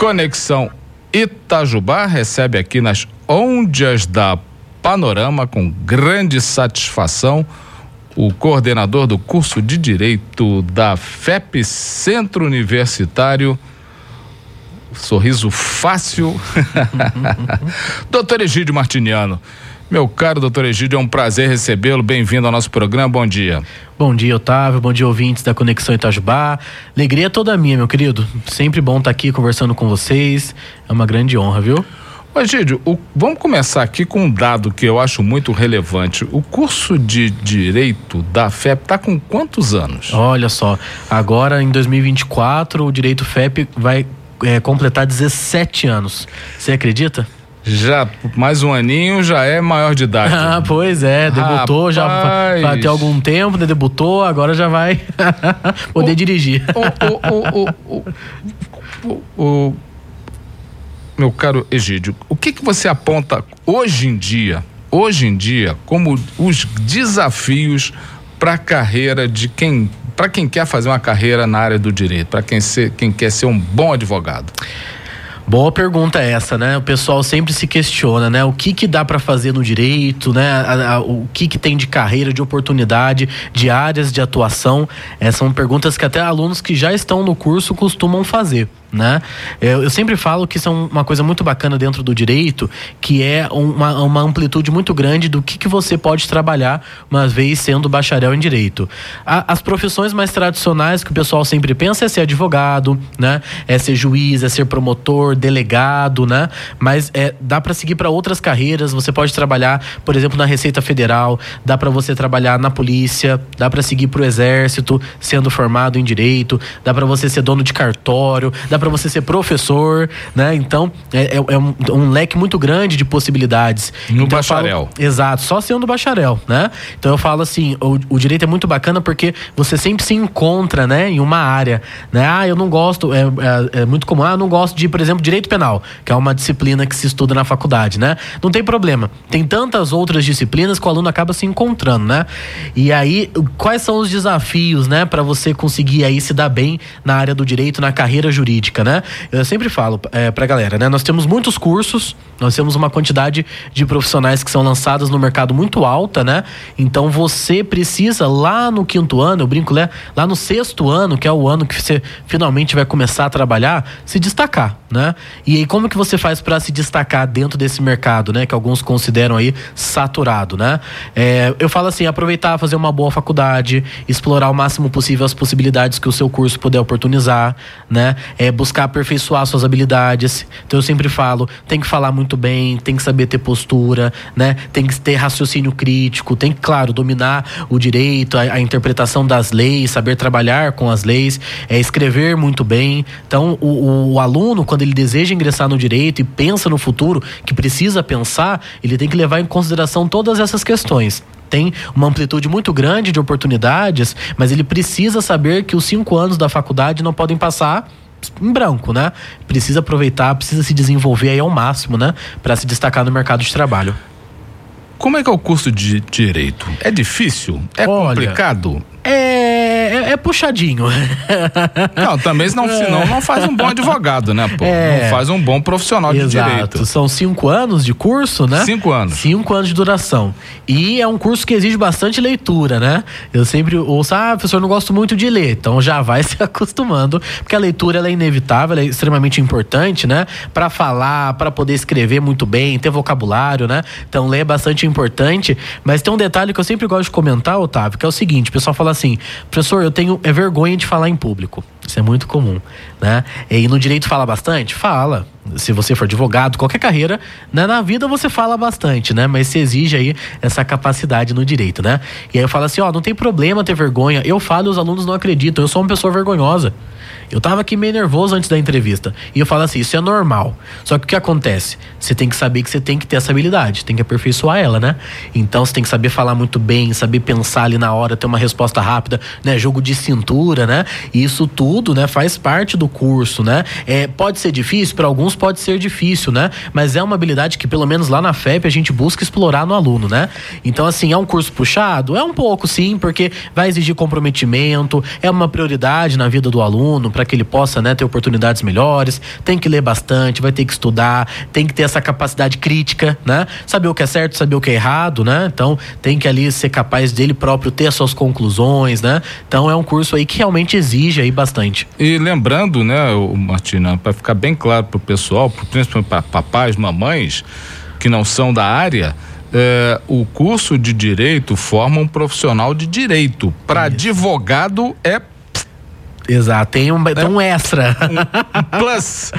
Conexão Itajubá recebe aqui nas ondas da Panorama com grande satisfação o coordenador do curso de Direito da FEP Centro Universitário. Sorriso fácil. doutor Egídio Martiniano. Meu caro doutor Egídio, é um prazer recebê-lo. Bem-vindo ao nosso programa. Bom dia. Bom dia, Otávio. Bom dia, ouvintes da Conexão Itajubá. Alegria toda minha, meu querido. Sempre bom estar aqui conversando com vocês. É uma grande honra, viu? Egídio, o, vamos começar aqui com um dado que eu acho muito relevante. O curso de Direito da FEP está com quantos anos? Olha só, agora em 2024 o Direito FEP vai é, completar 17 anos. Você acredita? Já, mais um aninho já é maior de idade. Ah, pois é, debutou Rapaz. já vai ter algum tempo, né? debutou, agora já vai poder o, dirigir. O, meu caro Egídio, o que, que você aponta hoje em dia, hoje em dia, como os desafios para a carreira de quem, para quem quer fazer uma carreira na área do direito, para quem, quem quer ser um bom advogado? Boa pergunta essa, né? O pessoal sempre se questiona, né? O que que dá para fazer no direito, né? A, a, o que que tem de carreira, de oportunidade, de áreas de atuação. Essas são perguntas que até alunos que já estão no curso costumam fazer né? Eu, eu, sempre falo que são uma coisa muito bacana dentro do direito, que é uma, uma amplitude muito grande do que, que você pode trabalhar uma vez sendo bacharel em direito. A, as profissões mais tradicionais que o pessoal sempre pensa é ser advogado, né? É ser juiz, é ser promotor, delegado, né? Mas é, dá para seguir para outras carreiras. Você pode trabalhar, por exemplo, na Receita Federal, dá para você trabalhar na polícia, dá para seguir para o exército, sendo formado em direito, dá para você ser dono de cartório, dá para você ser professor, né? Então, é, é, é um, um, leque muito grande de possibilidades. No então, bacharel. Falo, exato, só sendo bacharel, né? Então eu falo assim, o, o, direito é muito bacana porque você sempre se encontra, né, em uma área, né? Ah, eu não gosto, é, é, é muito comum, ah, eu não gosto de, por exemplo, direito penal, que é uma disciplina que se estuda na faculdade, né? Não tem problema. Tem tantas outras disciplinas que o aluno acaba se encontrando, né? E aí, quais são os desafios, né, para você conseguir aí se dar bem na área do direito, na carreira jurídica? Né? Eu sempre falo é, pra galera, né? Nós temos muitos cursos, nós temos uma quantidade de profissionais que são lançados no mercado muito alta, né? Então você precisa lá no quinto ano, eu brinco, né? Lá no sexto ano, que é o ano que você finalmente vai começar a trabalhar, se destacar, né? E aí como que você faz para se destacar dentro desse mercado, né? Que alguns consideram aí saturado, né? É, eu falo assim, aproveitar, fazer uma boa faculdade, explorar o máximo possível as possibilidades que o seu curso puder oportunizar, né? É, buscar aperfeiçoar suas habilidades. Então eu sempre falo, tem que falar muito bem, tem que saber ter postura, né? Tem que ter raciocínio crítico, tem que, claro, dominar o direito, a, a interpretação das leis, saber trabalhar com as leis, é escrever muito bem. Então o, o, o aluno, quando ele deseja ingressar no direito e pensa no futuro, que precisa pensar, ele tem que levar em consideração todas essas questões tem uma amplitude muito grande de oportunidades, mas ele precisa saber que os cinco anos da faculdade não podem passar em branco, né? Precisa aproveitar, precisa se desenvolver aí ao máximo, né? Para se destacar no mercado de trabalho. Como é que é o curso de direito? É difícil? É Olha, complicado? É, é, é, puxadinho. Não, também não, senão não faz um bom advogado, né, pô? É, não faz um bom profissional de exato. direito. São cinco anos de curso, né? Cinco anos. Cinco anos de duração. E é um curso que exige bastante leitura, né? Eu sempre ouço, ah, professor, não gosto muito de ler. Então já vai se acostumando, porque a leitura ela é inevitável, ela é extremamente importante, né? Para falar, para poder escrever muito bem, ter vocabulário, né? Então ler é bastante importante. Mas tem um detalhe que eu sempre gosto de comentar, Otávio, que é o seguinte: o pessoal fala assim, professor, eu tenho é vergonha de falar em público. Isso é muito comum, né? E no direito fala bastante? Fala. Se você for advogado, qualquer carreira, né? na vida você fala bastante, né? Mas se exige aí essa capacidade no direito, né? E aí eu falo assim, ó, não tem problema ter vergonha. Eu falo e os alunos não acreditam. Eu sou uma pessoa vergonhosa. Eu tava aqui meio nervoso antes da entrevista. E eu falo assim, isso é normal. Só que o que acontece? Você tem que saber que você tem que ter essa habilidade, tem que aperfeiçoar ela, né? Então você tem que saber falar muito bem, saber pensar ali na hora, ter uma resposta rápida, né? Jogo de cintura, né? E isso tudo, né, faz parte do curso, né? É, pode ser difícil para alguns alguns pode ser difícil, né? Mas é uma habilidade que, pelo menos lá na FEP, a gente busca explorar no aluno, né? Então, assim, é um curso puxado? É um pouco, sim, porque vai exigir comprometimento, é uma prioridade na vida do aluno para que ele possa né, ter oportunidades melhores, tem que ler bastante, vai ter que estudar, tem que ter essa capacidade crítica, né? Saber o que é certo, saber o que é errado, né? Então, tem que ali ser capaz dele próprio ter as suas conclusões, né? Então, é um curso aí que realmente exige aí bastante. E lembrando, né, Martina, para ficar bem claro para o pessoal, principalmente para papais, mamães que não são da área, é, o curso de direito forma um profissional de direito. Para advogado é Exato, tem um, tem um extra. Um, um plus.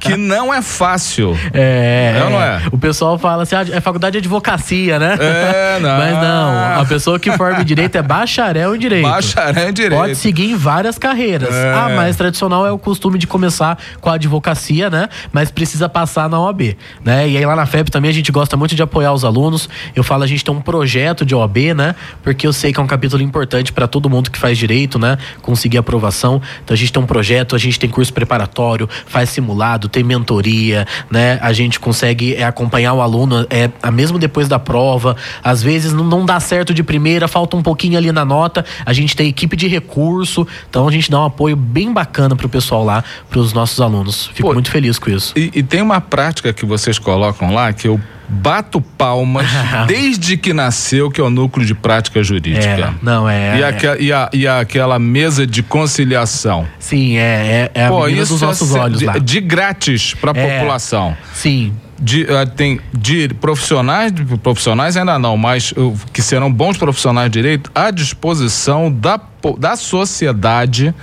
que não é fácil. É, é, não é? O pessoal fala assim, ah, é faculdade de advocacia, né? É, não. Mas não, a pessoa que forma em direito é bacharel em direito. Bacharel em direito. Pode seguir em várias carreiras. É. A mais tradicional é o costume de começar com a advocacia, né? Mas precisa passar na OAB, né? E aí lá na FEP também a gente gosta muito de apoiar os alunos. Eu falo, a gente tem um projeto de OAB, né? Porque eu sei que é um capítulo importante para todo mundo que faz direito, né? Conseguir a aprovação. Então a gente tem um projeto, a gente tem curso preparatório, faz simulado, tem mentoria, né? A gente consegue é, acompanhar o aluno é, mesmo depois da prova. Às vezes não, não dá certo de primeira, falta um pouquinho ali na nota. A gente tem equipe de recurso, então a gente dá um apoio bem bacana pro pessoal lá, pros nossos alunos. Fico Pô, muito feliz com isso. E, e tem uma prática que vocês colocam lá que eu bato palmas desde que nasceu, que é o núcleo de prática jurídica. É, não, é. E, é. aqua, e, a, e aquela mesa de conciliação. Sim, é, é, é Pô, a menina dos nossos é olhos de, lá. De grátis para a É. população. Sim. De, uh, tem de profissionais, de profissionais ainda não, mas uh, que serão bons profissionais de direito à disposição da, da sociedade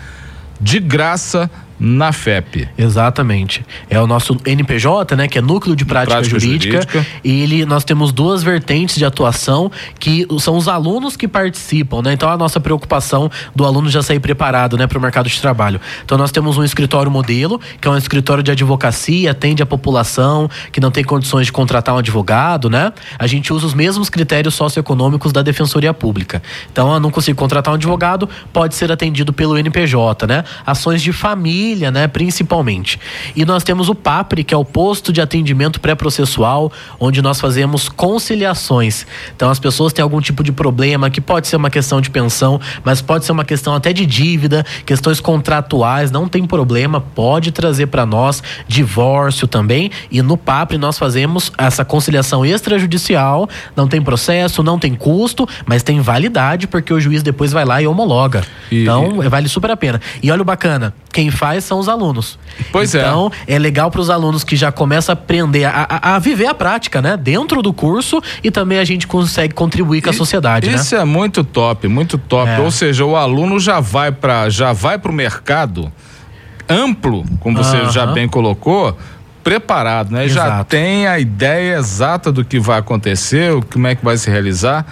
de graça na FEP. Exatamente. É o nosso NPJ, né, que é Núcleo de Prática, Prática Jurídica, Jurídica. E ele nós temos duas vertentes de atuação que são os alunos que participam, né? Então a nossa preocupação do aluno já sair preparado, né, para o mercado de trabalho. Então nós temos um escritório modelo, que é um escritório de advocacia, atende a população que não tem condições de contratar um advogado, né? A gente usa os mesmos critérios socioeconômicos da Defensoria Pública. Então, eu não consigo contratar um advogado, pode ser atendido pelo NPJ, né? Ações de família, né, principalmente. E nós temos o PAPRE, que é o posto de atendimento pré-processual, onde nós fazemos conciliações. Então, as pessoas têm algum tipo de problema, que pode ser uma questão de pensão, mas pode ser uma questão até de dívida, questões contratuais, não tem problema, pode trazer para nós divórcio também. E no PAPRE nós fazemos essa conciliação extrajudicial, não tem processo, não tem custo, mas tem validade, porque o juiz depois vai lá e homologa. E- então, vale super a pena. E olha o bacana, quem faz são os alunos. Pois é. então, é. legal para os alunos que já começam a aprender a, a- a viver a prática, né? Dentro do curso e também a gente consegue contribuir com a sociedade, né? Isso é muito top, muito top. É. Ou seja, o aluno já vai para já vai para o mercado amplo, como você Aham. já bem colocou, preparado, né? Já Exato. tem a ideia exata do que vai acontecer, como é que vai se realizar.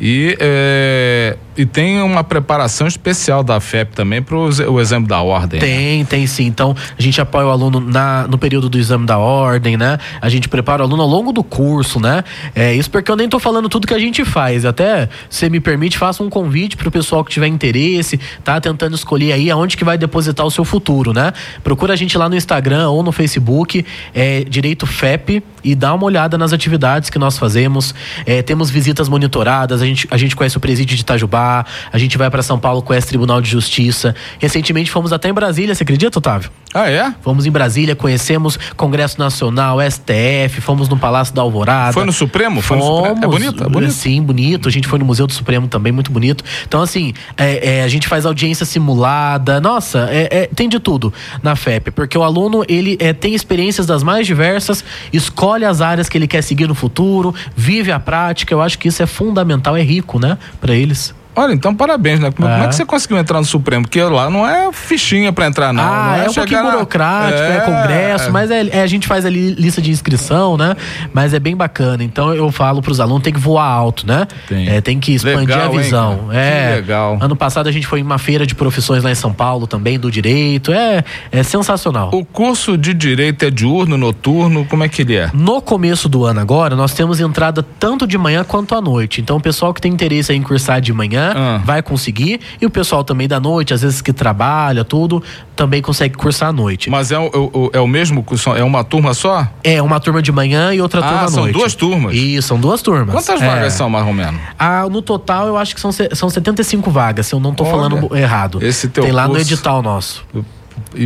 E, é, e tem uma preparação especial da FEP também para o exemplo da ordem. né? Tem, tem sim. Então, a gente apoia o aluno na, no período do exame da ordem, né? A gente prepara o aluno ao longo do curso, né? É isso porque eu nem tô falando tudo que a gente faz. Até, se me permite, faça um convite pro pessoal que tiver interesse, tá? Tentando escolher aí aonde que vai depositar o seu futuro, né? Procura a gente lá no Instagram ou no Facebook, é, Direito FEP, e dá uma olhada nas atividades que nós fazemos. É, temos visitas monitoradas, a gente, a gente conhece o presídio de Itajubá, a gente vai para São Paulo, conhece o Tribunal de Justiça. Recentemente fomos até em Brasília, você acredita, Otávio? Ah, é? Fomos em Brasília, conhecemos Congresso Nacional, STF, fomos no Palácio da Alvorada. Foi no Supremo? Foi no Supremo? É Fomos, bonito? É bonito. Sim, bonito. A gente foi no Museu do Supremo também, muito bonito. Então, assim, é, é, a gente faz audiência simulada. Nossa, é- é, tem de tudo na FEP, porque o aluno, ele é, tem experiências das mais diversas, escolhe as áreas que ele quer seguir no futuro, vive a prática. Eu acho que isso é fundamental, é rico, né, para eles. Olha, então parabéns, né? Como, É. é que você conseguiu entrar no Supremo? Porque lá não é fichinha pra entrar, não. ah, não é, um chegar pouquinho na- burocrático, é, congresso, mas é, é, a gente faz ali lista de inscrição, né? Mas é bem bacana. Então eu falo pros alunos, tem que voar alto, né? Tem. É, tem que expandir Legal, a hein, visão. cara? é. Que legal. Ano passado a gente foi em uma feira de profissões lá em São Paulo também, do direito. É, é sensacional. O curso de direito é diurno, noturno? Como é que ele é? No começo do ano agora, nós temos entrada tanto de manhã quanto à noite. Então, o pessoal que tem interesse em cursar de manhã, né? Ah. Vai conseguir. E o pessoal também da noite, às vezes que trabalha, tudo, também consegue cursar à noite. Mas é o, o- é o mesmo curso? É uma turma só? É uma turma de manhã e outra Ah, turma à são noite. duas turmas? Isso, são duas turmas. Quantas É. vagas são, mais ou menos? Ah, no total, eu acho que são, são 75 vagas, se eu não tô Olha, falando errado. esse teu Tem lá no curso- edital nosso. E-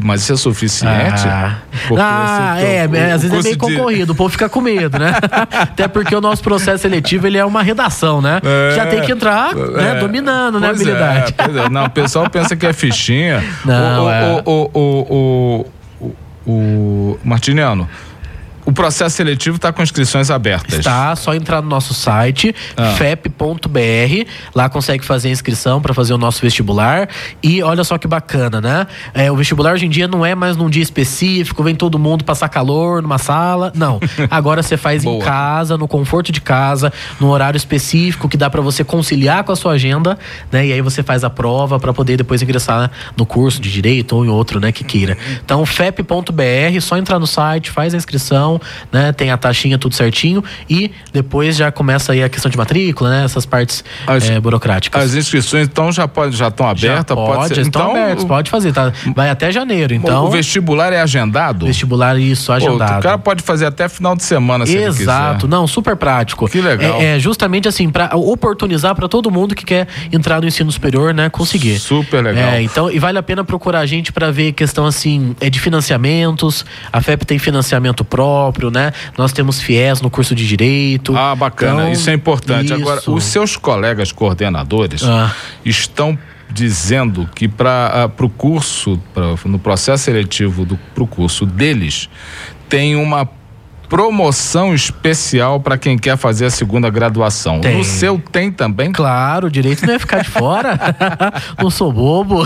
Mas isso é suficiente? Ah, Porque Ah, esse é, é, às vezes é meio de- concorrido, o povo fica com medo, né? Até porque o nosso processo seletivo ele é uma redação, né? É. Já tem que entrar né, É. dominando, né, a Pois é, habilidade. é. Não, o pessoal pensa que é fichinha. Não, o, é. o, o, o, o, o, o Martiniano, o processo seletivo está com inscrições abertas. Tá, só entrar no nosso site, Ah. fep.br, lá consegue fazer a inscrição para fazer o nosso vestibular. E olha só que bacana, né? É, o vestibular hoje em dia não é mais num dia específico, vem todo mundo passar calor numa sala. Não. Agora você faz em casa, no conforto de casa, no horário específico que dá para você conciliar com a sua agenda, né? E aí você faz a prova para poder depois ingressar no curso de direito ou em outro, né, que queira. Então, fep.br, só entrar no site, faz a inscrição, né? Tem a taxinha tudo certinho e depois já começa aí a questão de matrícula, né? Essas partes As- eh, burocráticas. As inscrições, então, já pode, já estão Já abertas? pode, ser. então, abertos, o- pode fazer, tá? Vai até janeiro, então. o vestibular é agendado? Vestibular, isso, Pô, agendado. o cara pode fazer até final de semana, se Exato, não, super prático. Que legal. É, é justamente assim, para oportunizar para todo mundo que quer entrar no ensino superior, né, conseguir. Super legal. É, então, e vale a pena procurar a gente para ver questão assim, é de financiamentos. A FEP tem financiamento próprio, né? Nós temos FIES no curso de direito. Ah, bacana. Então, isso é importante. Agora, isso. os seus colegas coordenadores Ah. estão dizendo que para o curso, pra, no processo seletivo para o curso deles, tem uma promoção especial para quem quer fazer a segunda graduação. Tem. No seu tem também? Claro, o direito não ia ficar de fora. não sou bobo.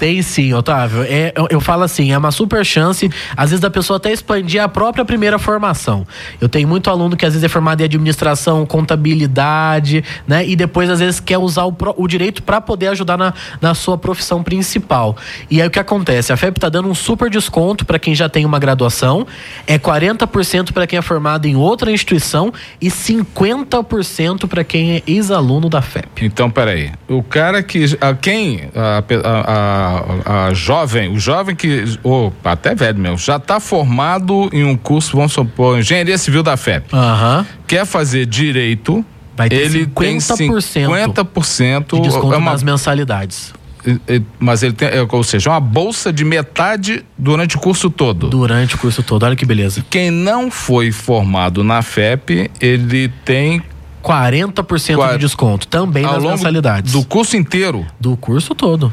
Tem sim, Otávio. É, eu, eu falo assim, é uma super chance, às vezes, da pessoa até expandir a própria primeira formação. Eu tenho muito aluno que às vezes é formado em administração, contabilidade, né? E depois, às vezes, quer usar o, o direito para poder ajudar na, na sua profissão principal. E aí o que acontece? A FEP tá dando um super desconto para quem já tem uma graduação, é 40% para quem é formado em outra instituição e 50% para quem é ex-aluno da FEP. Então, peraí. O cara que. A quem. A, a- a- a jovem, o jovem que. Ou até velho mesmo, já está formado em um curso, vamos supor, Engenharia Civil da FEP. Aham. Quer fazer direito. Vai ter ele tem 50% 50% De desconto é uma, nas mensalidades. Mas ele tem, é, ou seja, uma bolsa de metade durante o curso todo. Durante o curso todo. Olha que beleza. Quem não foi formado na FEP, ele tem 40% Qua- de desconto. Também ao nas longo mensalidades. do curso inteiro. Do curso todo.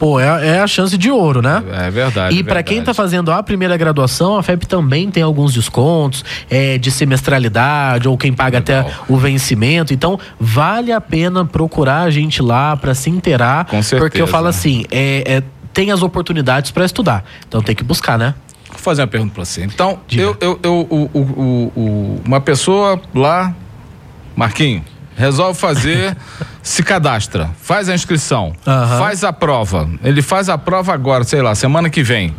Pô, é, é a chance de ouro, né? É verdade. E é para quem está fazendo a primeira graduação, a FEP também tem alguns descontos é, de semestralidade ou quem paga Legal. até o vencimento. Então, vale a pena procurar a gente lá para se inteirar. Com certeza. Porque eu falo assim, é, é, tem as oportunidades para estudar. Então tem que buscar, né? Vou fazer uma pergunta para você. Então, Diga. eu, eu, eu- o- o- o- uma pessoa lá, Marquinho, resolve fazer, se cadastra, faz a inscrição, Aham. faz a prova. Ele faz a prova agora, sei lá, semana que vem.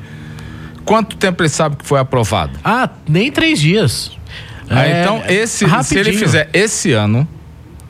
Quanto tempo ele sabe que foi aprovado? Ah, nem três dias. Ah, É, então, esse, se ele fizer esse ano,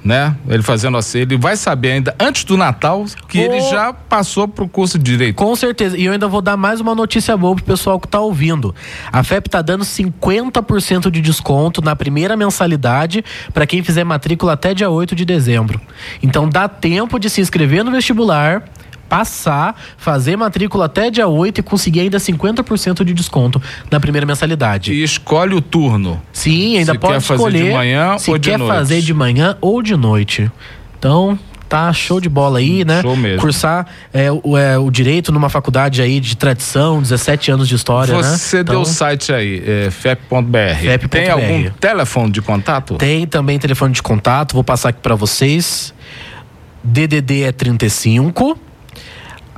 né? Ele fazendo assim, ele vai saber ainda antes do Natal que Oh. ele já passou pro curso de direito. Com certeza. E eu ainda vou dar mais uma notícia boa pro pessoal que tá ouvindo. A FEP tá dando 50% de desconto na primeira mensalidade para quem fizer matrícula até dia 8 de dezembro. Então dá tempo de se inscrever no vestibular, passar, fazer matrícula até dia 8 e conseguir ainda 50% de desconto na primeira mensalidade. E escolhe o turno. Sim, ainda Se pode quer fazer escolher de manhã se ou de quer noite. fazer de manhã ou de noite. Então, tá show de bola aí, né? Show mesmo. Cursar é, o, é, o direito numa faculdade aí de tradição, 17 anos de história, né? Você deu Então, o site aí, é, fep.br. fep.br. Tem algum telefone de contato? Tem também telefone de contato, vou passar aqui pra vocês. DDD é 35.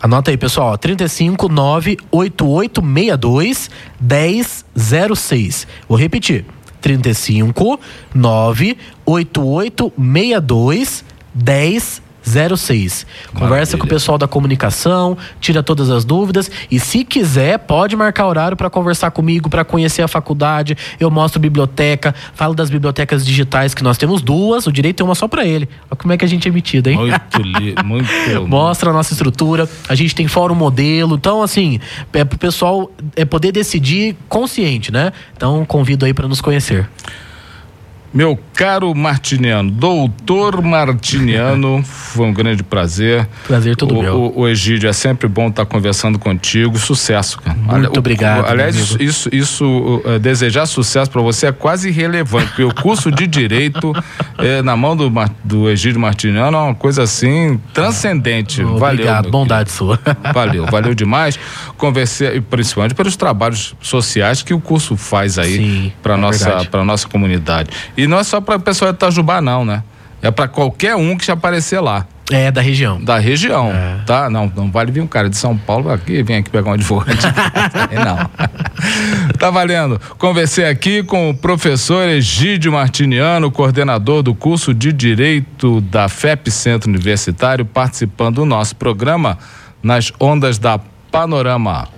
Anota aí, pessoal, ó, 35 98862 1006. Vou repetir. 35 98862 06. Conversa com o pessoal da comunicação, tira todas as dúvidas e se quiser, pode marcar horário para conversar comigo, para conhecer a faculdade. Eu mostro biblioteca, falo das bibliotecas digitais que nós temos duas, o direito tem uma só para ele. Olha como é que a gente é metido, hein? Muito, li, muito. Mostra a nossa estrutura. A gente tem fórum modelo. Então, assim, é pro pessoal é poder decidir consciente, né? Então, convido aí para nos conhecer. Meu caro Martiniano, doutor Martiniano, foi um grande prazer. Prazer todo o, meu. O, o Egídio, é sempre bom estar conversando contigo. Sucesso, cara. Muito o, obrigado. Aliás, isso, isso, isso uh, desejar sucesso para você é quase irrelevante, porque o curso de Direito é, na mão do, do Egídio Martiniano é uma coisa assim transcendente. Obrigado, valeu. bondade sua. Valeu, valeu demais. Conversei, principalmente pelos trabalhos sociais que o curso faz aí para é nossa, nossa comunidade. E não é só para pessoa de Itajubá, não, né? É para qualquer um que aparecer lá. É, da região. Da região, é. tá? Não, não vale vir um cara de São Paulo aqui, vem aqui pegar um advogado. não. tá valendo. Conversei aqui com o professor Egídio Martiniano, coordenador do curso de Direito da FEP Centro Universitário, participando do nosso programa nas ondas da Panorama.